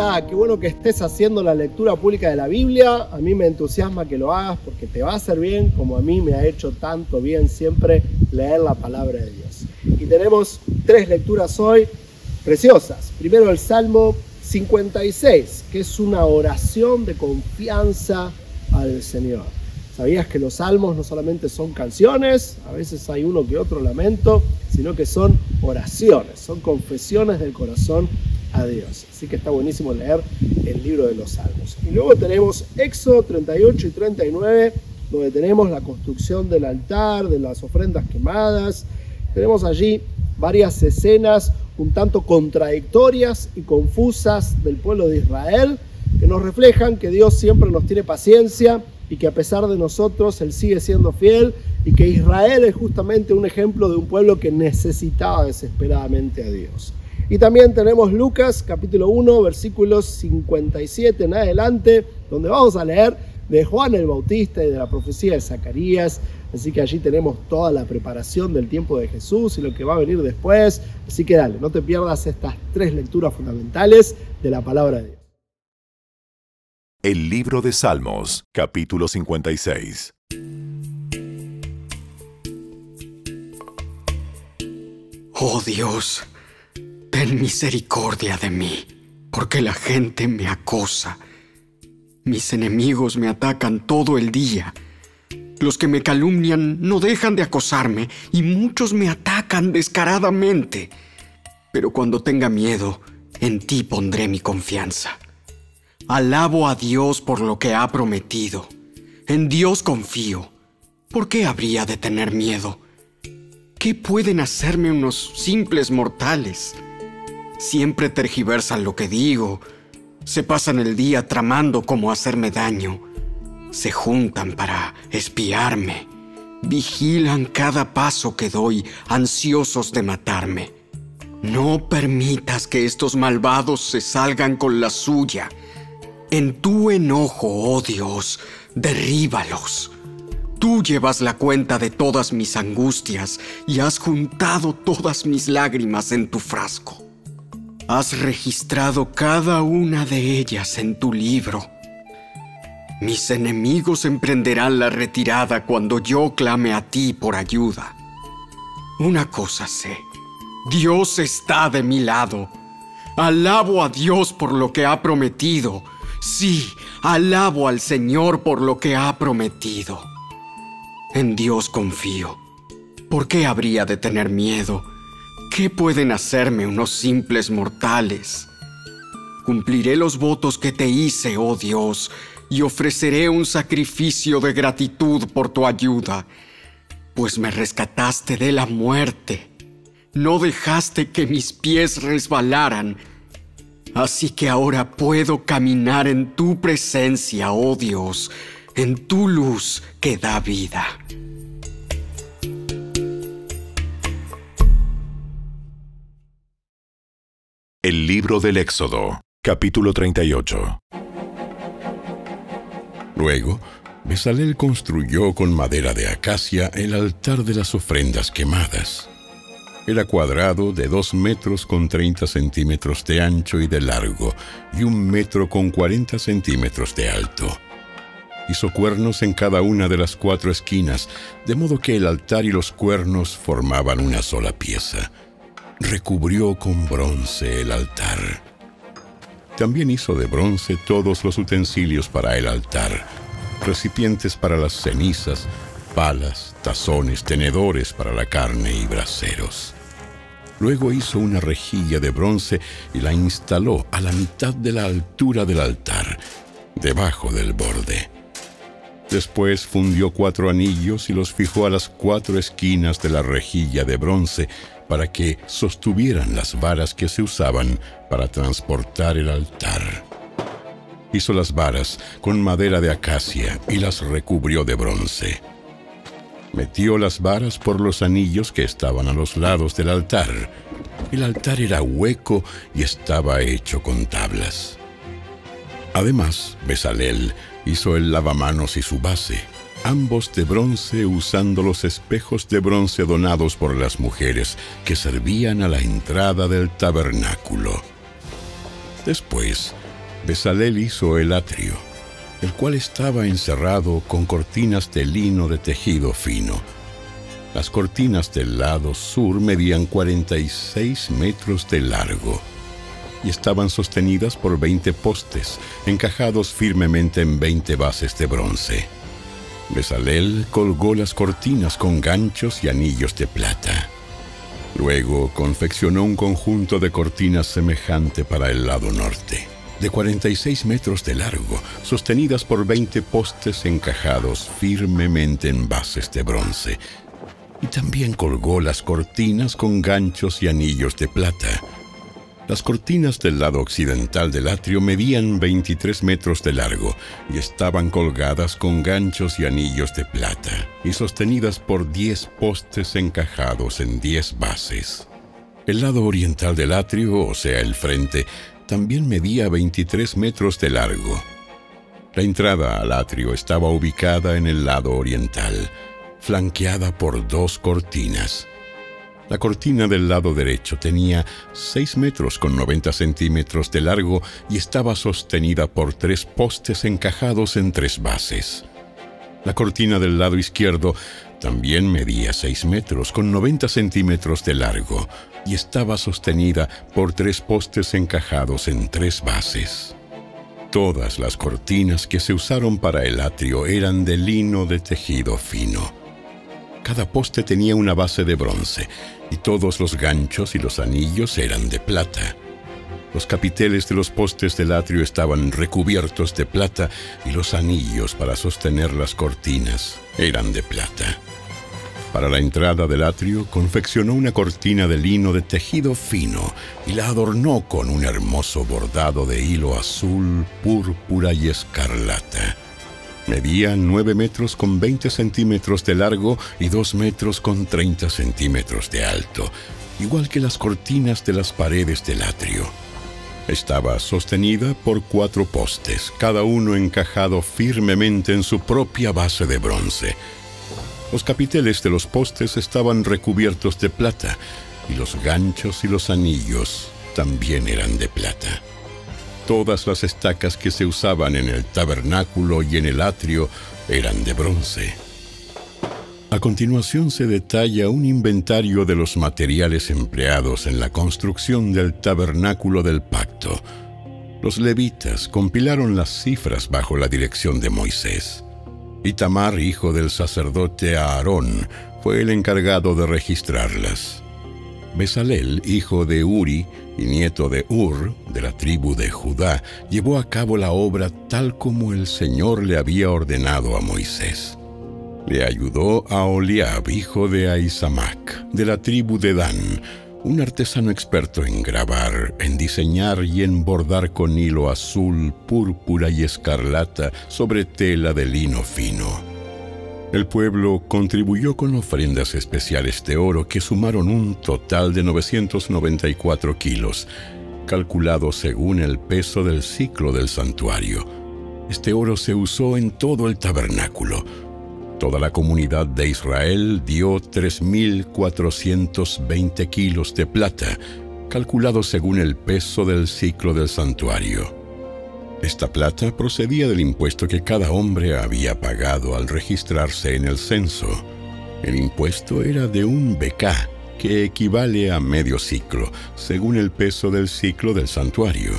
Hola, qué bueno que estés haciendo la lectura pública de la Biblia. A mí me entusiasma que lo hagas porque te va a hacer bien como a mí me ha hecho tanto bien siempre leer la palabra de Dios. Y tenemos tres lecturas hoy preciosas. Primero el Salmo 56, que es una oración de confianza al Señor. ¿Sabías que los salmos no solamente son canciones, a veces hay uno que otro lamento, sino que son oraciones, son confesiones del corazón a Dios. Así que está buenísimo leer el libro de los Salmos. Y luego tenemos Éxodo 38 y 39, donde tenemos la construcción del altar, de las ofrendas quemadas. Tenemos allí varias escenas un tanto contradictorias y confusas del pueblo de Israel, que nos reflejan que Dios siempre nos tiene paciencia y que a pesar de nosotros Él sigue siendo fiel y que Israel es justamente un ejemplo de un pueblo que necesitaba desesperadamente a Dios. Y también tenemos Lucas capítulo 1, versículos 57 en adelante, donde vamos a leer de Juan el Bautista y de la profecía de Zacarías. Así que allí tenemos toda la preparación del tiempo de Jesús y lo que va a venir después. Así que dale, no te pierdas estas tres lecturas fundamentales de la palabra de Dios. El libro de Salmos, capítulo 56. Oh Dios, Ten misericordia de mí, porque la gente me acosa. Mis enemigos me atacan todo el día. Los que me calumnian no dejan de acosarme y muchos me atacan descaradamente. Pero cuando tenga miedo, en ti pondré mi confianza. Alabo a Dios por lo que ha prometido. En Dios confío. ¿Por qué habría de tener miedo? ¿Qué pueden hacerme unos simples mortales? Siempre tergiversan lo que digo. Se pasan el día tramando cómo hacerme daño. Se juntan para espiarme. Vigilan cada paso que doy, ansiosos de matarme. No permitas que estos malvados se salgan con la suya. En tu enojo, oh Dios, derríbalos. Tú llevas la cuenta de todas mis angustias y has juntado todas mis lágrimas en tu frasco. Has registrado cada una de ellas en tu libro. Mis enemigos emprenderán la retirada cuando yo clame a ti por ayuda. Una cosa sé, Dios está de mi lado. Alabo a Dios por lo que ha prometido. Sí, alabo al Señor por lo que ha prometido. En Dios confío. ¿Por qué habría de tener miedo? ¿Qué pueden hacerme unos simples mortales? Cumpliré los votos que te hice, oh Dios, y ofreceré un sacrificio de gratitud por tu ayuda, pues me rescataste de la muerte. No dejaste que mis pies resbalaran, así que ahora puedo caminar en tu presencia, oh Dios, en tu luz que da vida. El libro del Éxodo, capítulo 38. Luego, Besalel construyó con madera de acacia el altar de las ofrendas quemadas. Era cuadrado de dos metros con 30 centímetros de ancho y de largo y un metro con 40 centímetros de alto. Hizo cuernos en cada una de las cuatro esquinas, de modo que el altar y los cuernos formaban una sola pieza recubrió con bronce el altar. También hizo de bronce todos los utensilios para el altar, recipientes para las cenizas, palas, tazones, tenedores para la carne y braseros. Luego hizo una rejilla de bronce y la instaló a la mitad de la altura del altar, debajo del borde. Después fundió cuatro anillos y los fijó a las cuatro esquinas de la rejilla de bronce para que sostuvieran las varas que se usaban para transportar el altar. Hizo las varas con madera de acacia y las recubrió de bronce. Metió las varas por los anillos que estaban a los lados del altar. El altar era hueco y estaba hecho con tablas. Además, Besalel hizo el lavamanos y su base ambos de bronce usando los espejos de bronce donados por las mujeres que servían a la entrada del tabernáculo. Después Besalel hizo el atrio, el cual estaba encerrado con cortinas de lino de tejido fino. Las cortinas del lado sur medían 46 metros de largo y estaban sostenidas por 20 postes, encajados firmemente en 20 bases de bronce. Besalel colgó las cortinas con ganchos y anillos de plata. Luego confeccionó un conjunto de cortinas semejante para el lado norte, de 46 metros de largo, sostenidas por 20 postes encajados firmemente en bases de bronce. Y también colgó las cortinas con ganchos y anillos de plata. Las cortinas del lado occidental del atrio medían 23 metros de largo y estaban colgadas con ganchos y anillos de plata y sostenidas por 10 postes encajados en 10 bases. El lado oriental del atrio, o sea, el frente, también medía 23 metros de largo. La entrada al atrio estaba ubicada en el lado oriental, flanqueada por dos cortinas. La cortina del lado derecho tenía 6 metros con 90 centímetros de largo y estaba sostenida por tres postes encajados en tres bases. La cortina del lado izquierdo también medía 6 metros con 90 centímetros de largo y estaba sostenida por tres postes encajados en tres bases. Todas las cortinas que se usaron para el atrio eran de lino de tejido fino. Cada poste tenía una base de bronce y todos los ganchos y los anillos eran de plata. Los capiteles de los postes del atrio estaban recubiertos de plata y los anillos para sostener las cortinas eran de plata. Para la entrada del atrio confeccionó una cortina de lino de tejido fino y la adornó con un hermoso bordado de hilo azul, púrpura y escarlata. Medía 9 metros con 20 centímetros de largo y 2 metros con 30 centímetros de alto, igual que las cortinas de las paredes del atrio. Estaba sostenida por cuatro postes, cada uno encajado firmemente en su propia base de bronce. Los capiteles de los postes estaban recubiertos de plata y los ganchos y los anillos también eran de plata. Todas las estacas que se usaban en el tabernáculo y en el atrio eran de bronce. A continuación se detalla un inventario de los materiales empleados en la construcción del tabernáculo del pacto. Los levitas compilaron las cifras bajo la dirección de Moisés. Itamar, hijo del sacerdote Aarón, fue el encargado de registrarlas. Besalel, hijo de Uri y nieto de Ur, de la tribu de Judá, llevó a cabo la obra tal como el Señor le había ordenado a Moisés. Le ayudó a Oliab, hijo de Aisamac, de la tribu de Dan, un artesano experto en grabar, en diseñar y en bordar con hilo azul, púrpura y escarlata sobre tela de lino fino. El pueblo contribuyó con ofrendas especiales de oro que sumaron un total de 994 kilos, calculado según el peso del ciclo del santuario. Este oro se usó en todo el tabernáculo. Toda la comunidad de Israel dio 3.420 kilos de plata, calculado según el peso del ciclo del santuario. Esta plata procedía del impuesto que cada hombre había pagado al registrarse en el censo. El impuesto era de un becá, que equivale a medio ciclo, según el peso del ciclo del santuario.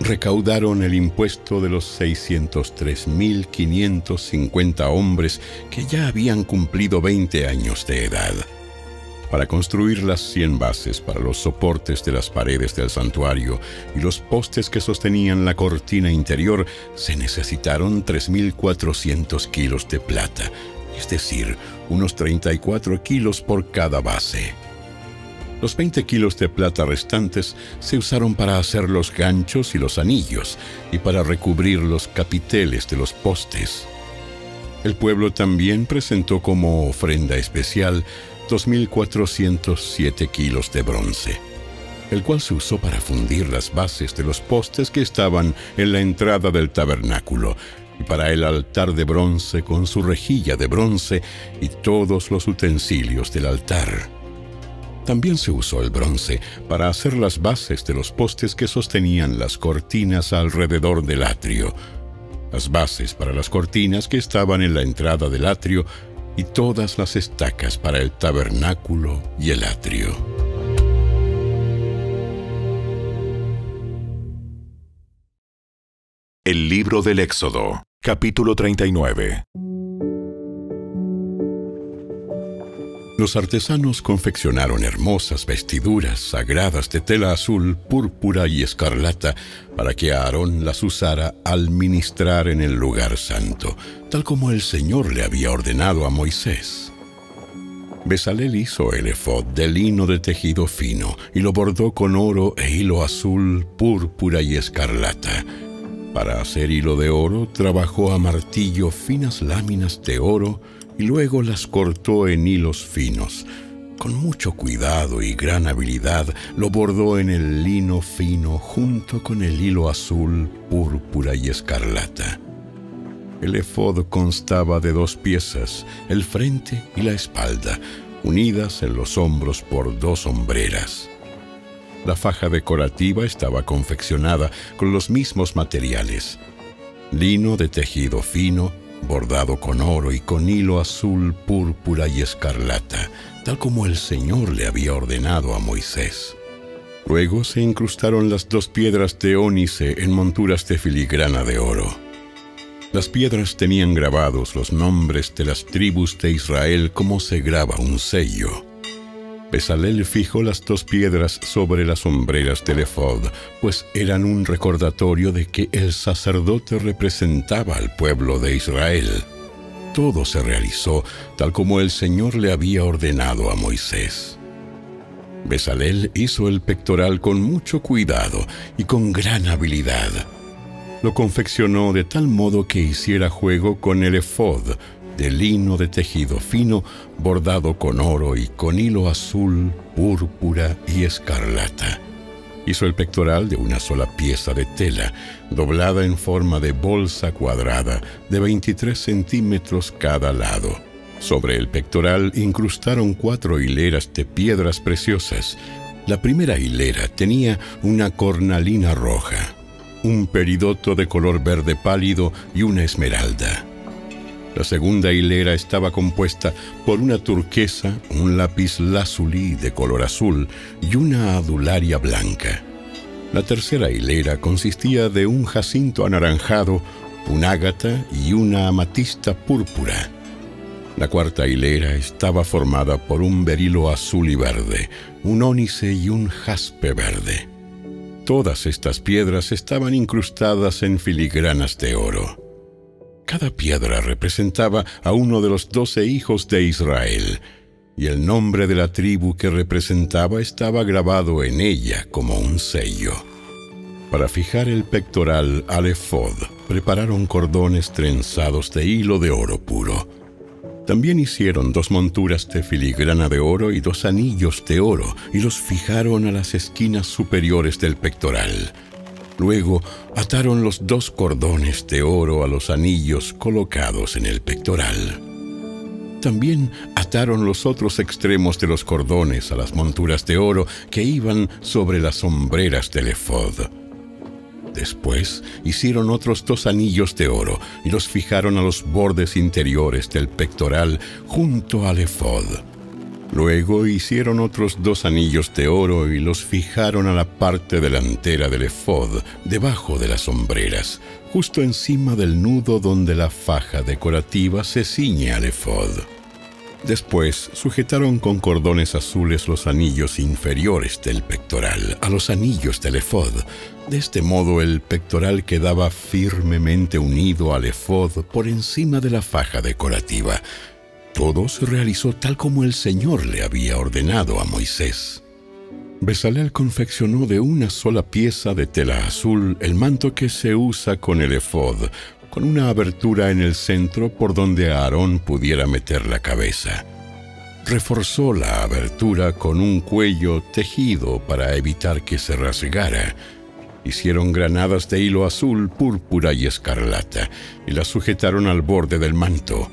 Recaudaron el impuesto de los 603.550 hombres que ya habían cumplido 20 años de edad. Para construir las 100 bases para los soportes de las paredes del santuario y los postes que sostenían la cortina interior, se necesitaron 3.400 kilos de plata, es decir, unos 34 kilos por cada base. Los 20 kilos de plata restantes se usaron para hacer los ganchos y los anillos y para recubrir los capiteles de los postes. El pueblo también presentó como ofrenda especial 2.407 kilos de bronce, el cual se usó para fundir las bases de los postes que estaban en la entrada del tabernáculo, y para el altar de bronce con su rejilla de bronce y todos los utensilios del altar. También se usó el bronce para hacer las bases de los postes que sostenían las cortinas alrededor del atrio, las bases para las cortinas que estaban en la entrada del atrio y todas las estacas para el tabernáculo y el atrio. El libro del Éxodo, capítulo 39. Los artesanos confeccionaron hermosas vestiduras sagradas de tela azul, púrpura y escarlata para que Aarón las usara al ministrar en el lugar santo, tal como el Señor le había ordenado a Moisés. Besalel hizo el efod de lino de tejido fino y lo bordó con oro e hilo azul, púrpura y escarlata. Para hacer hilo de oro trabajó a martillo finas láminas de oro, y luego las cortó en hilos finos. Con mucho cuidado y gran habilidad lo bordó en el lino fino junto con el hilo azul, púrpura y escarlata. El efod constaba de dos piezas, el frente y la espalda, unidas en los hombros por dos hombreras. La faja decorativa estaba confeccionada con los mismos materiales, lino de tejido fino, bordado con oro y con hilo azul, púrpura y escarlata, tal como el Señor le había ordenado a Moisés. Luego se incrustaron las dos piedras de ónice en monturas de filigrana de oro. Las piedras tenían grabados los nombres de las tribus de Israel como se graba un sello. Besalel fijó las dos piedras sobre las sombreras del efod, pues eran un recordatorio de que el sacerdote representaba al pueblo de Israel. Todo se realizó tal como el Señor le había ordenado a Moisés. Besalel hizo el pectoral con mucho cuidado y con gran habilidad. Lo confeccionó de tal modo que hiciera juego con el efod, de lino de tejido fino, bordado con oro y con hilo azul, púrpura y escarlata. Hizo el pectoral de una sola pieza de tela, doblada en forma de bolsa cuadrada de 23 centímetros cada lado. Sobre el pectoral incrustaron cuatro hileras de piedras preciosas. La primera hilera tenía una cornalina roja, un peridoto de color verde pálido y una esmeralda. La segunda hilera estaba compuesta por una turquesa, un lápiz lazuli de color azul y una adularia blanca. La tercera hilera consistía de un jacinto anaranjado, un ágata y una amatista púrpura. La cuarta hilera estaba formada por un berilo azul y verde, un ónice y un jaspe verde. Todas estas piedras estaban incrustadas en filigranas de oro. Cada piedra representaba a uno de los doce hijos de Israel, y el nombre de la tribu que representaba estaba grabado en ella como un sello. Para fijar el pectoral al efod, prepararon cordones trenzados de hilo de oro puro. También hicieron dos monturas de filigrana de oro y dos anillos de oro y los fijaron a las esquinas superiores del pectoral. Luego ataron los dos cordones de oro a los anillos colocados en el pectoral. También ataron los otros extremos de los cordones a las monturas de oro que iban sobre las sombreras del efod. Después hicieron otros dos anillos de oro y los fijaron a los bordes interiores del pectoral junto al efod. Luego hicieron otros dos anillos de oro y los fijaron a la parte delantera del efod, debajo de las sombreras, justo encima del nudo donde la faja decorativa se ciñe al efod. Después sujetaron con cordones azules los anillos inferiores del pectoral a los anillos del efod. De este modo el pectoral quedaba firmemente unido al efod por encima de la faja decorativa todo se realizó tal como el Señor le había ordenado a Moisés. Besalel confeccionó de una sola pieza de tela azul el manto que se usa con el efod, con una abertura en el centro por donde Aarón pudiera meter la cabeza. Reforzó la abertura con un cuello tejido para evitar que se rasgara. Hicieron granadas de hilo azul, púrpura y escarlata y las sujetaron al borde del manto.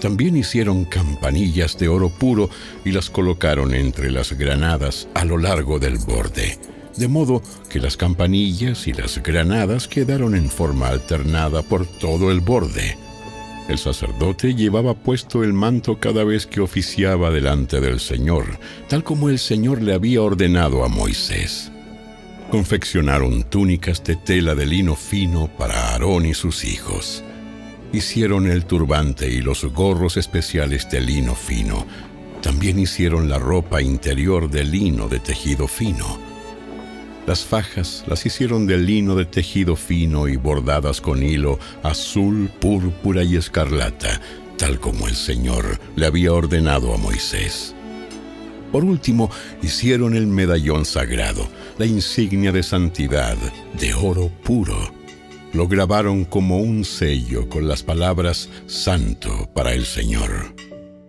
También hicieron campanillas de oro puro y las colocaron entre las granadas a lo largo del borde, de modo que las campanillas y las granadas quedaron en forma alternada por todo el borde. El sacerdote llevaba puesto el manto cada vez que oficiaba delante del Señor, tal como el Señor le había ordenado a Moisés. Confeccionaron túnicas de tela de lino fino para Aarón y sus hijos. Hicieron el turbante y los gorros especiales de lino fino. También hicieron la ropa interior de lino de tejido fino. Las fajas las hicieron de lino de tejido fino y bordadas con hilo azul, púrpura y escarlata, tal como el Señor le había ordenado a Moisés. Por último, hicieron el medallón sagrado, la insignia de santidad, de oro puro. Lo grabaron como un sello con las palabras Santo para el Señor.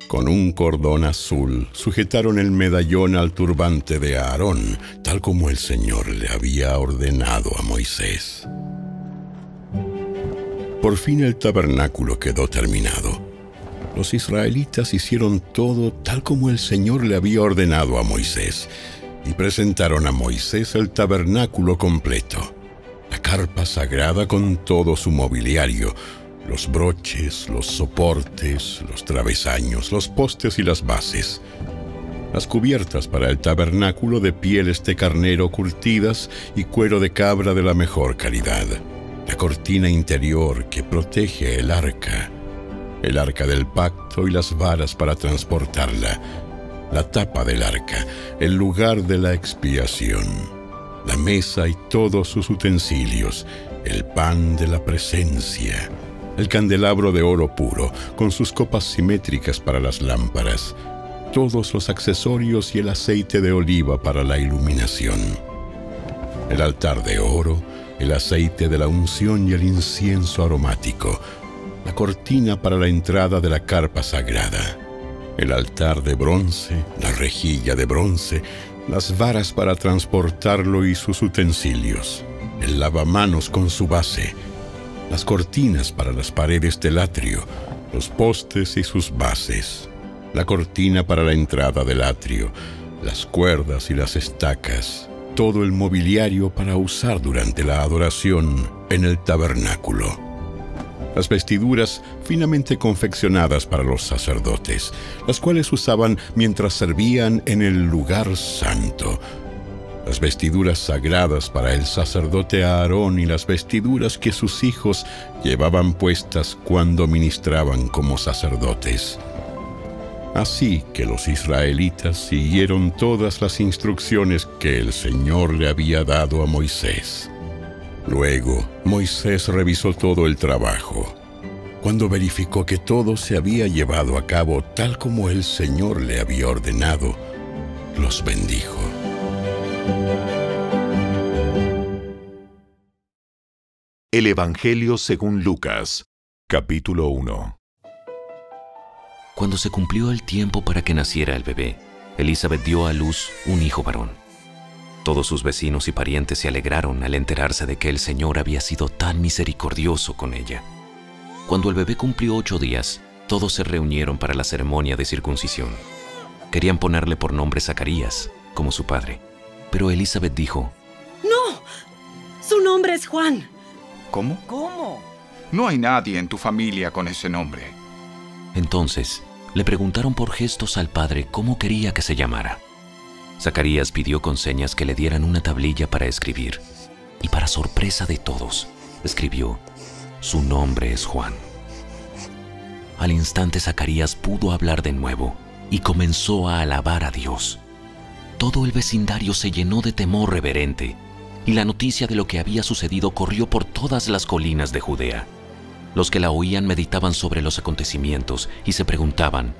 Con un cordón azul sujetaron el medallón al turbante de Aarón, tal como el Señor le había ordenado a Moisés. Por fin el tabernáculo quedó terminado. Los israelitas hicieron todo tal como el Señor le había ordenado a Moisés y presentaron a Moisés el tabernáculo completo, la carpa sagrada con todo su mobiliario, los broches, los soportes, los travesaños, los postes y las bases, las cubiertas para el tabernáculo de pieles de carnero curtidas y cuero de cabra de la mejor calidad, la cortina interior que protege el arca, el arca del pacto y las varas para transportarla, la tapa del arca, el lugar de la expiación, la mesa y todos sus utensilios, el pan de la presencia, el candelabro de oro puro, con sus copas simétricas para las lámparas, todos los accesorios y el aceite de oliva para la iluminación, el altar de oro, el aceite de la unción y el incienso aromático, la cortina para la entrada de la carpa sagrada, el altar de bronce, la rejilla de bronce, las varas para transportarlo y sus utensilios, el lavamanos con su base, las cortinas para las paredes del atrio, los postes y sus bases, la cortina para la entrada del atrio, las cuerdas y las estacas, todo el mobiliario para usar durante la adoración en el tabernáculo. Las vestiduras finamente confeccionadas para los sacerdotes, las cuales usaban mientras servían en el lugar santo, las vestiduras sagradas para el sacerdote Aarón y las vestiduras que sus hijos llevaban puestas cuando ministraban como sacerdotes. Así que los israelitas siguieron todas las instrucciones que el Señor le había dado a Moisés. Luego, Moisés revisó todo el trabajo. Cuando verificó que todo se había llevado a cabo tal como el Señor le había ordenado, los bendijo. El Evangelio según Lucas, capítulo 1. Cuando se cumplió el tiempo para que naciera el bebé, Elizabeth dio a luz un hijo varón. Todos sus vecinos y parientes se alegraron al enterarse de que el Señor había sido tan misericordioso con ella. Cuando el bebé cumplió ocho días, todos se reunieron para la ceremonia de circuncisión. Querían ponerle por nombre Zacarías, como su padre. Pero Elizabeth dijo, No, su nombre es Juan. ¿Cómo? ¿Cómo? No hay nadie en tu familia con ese nombre. Entonces le preguntaron por gestos al padre cómo quería que se llamara. Zacarías pidió con señas que le dieran una tablilla para escribir, y para sorpresa de todos, escribió, Su nombre es Juan. Al instante Zacarías pudo hablar de nuevo y comenzó a alabar a Dios. Todo el vecindario se llenó de temor reverente, y la noticia de lo que había sucedido corrió por todas las colinas de Judea. Los que la oían meditaban sobre los acontecimientos y se preguntaban,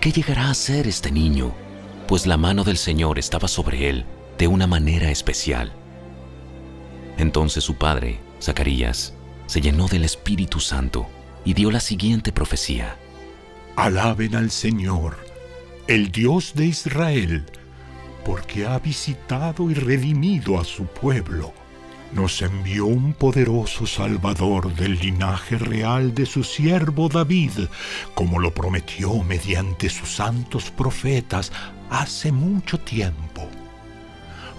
¿qué llegará a ser este niño? Pues la mano del Señor estaba sobre él de una manera especial. Entonces su padre, Zacarías, se llenó del Espíritu Santo y dio la siguiente profecía. Alaben al Señor, el Dios de Israel, porque ha visitado y redimido a su pueblo. nos envió un poderoso Salvador del linaje real de su siervo David, como lo prometió mediante sus santos profetas hace mucho tiempo.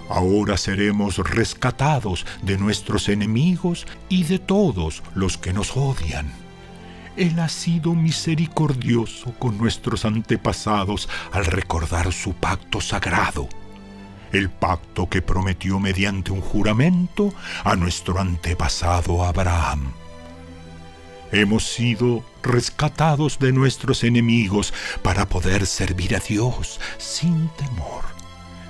Ahora seremos rescatados de nuestros enemigos y de todos los que nos odian. Él ha sido misericordioso con nuestros antepasados al recordar su pacto sagrado el pacto que prometió mediante un juramento a nuestro antepasado Abraham. Hemos sido rescatados de nuestros enemigos para poder servir a Dios sin temor,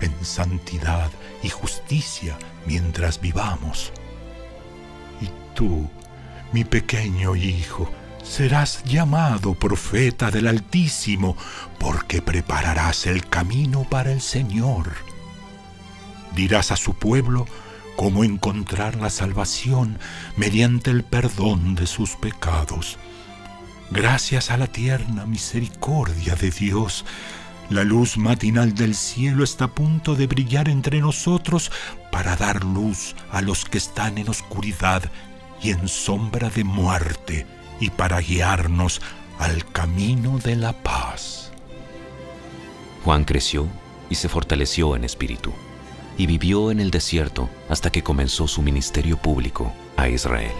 en santidad y justicia mientras vivamos. Y tú, mi pequeño hijo, serás llamado profeta del Altísimo, porque prepararás el camino para el Señor dirás a su pueblo cómo encontrar la salvación mediante el perdón de sus pecados. Gracias a la tierna misericordia de Dios, la luz matinal del cielo está a punto de brillar entre nosotros para dar luz a los que están en oscuridad y en sombra de muerte y para guiarnos al camino de la paz. Juan creció y se fortaleció en espíritu y vivió en el desierto hasta que comenzó su ministerio público a Israel.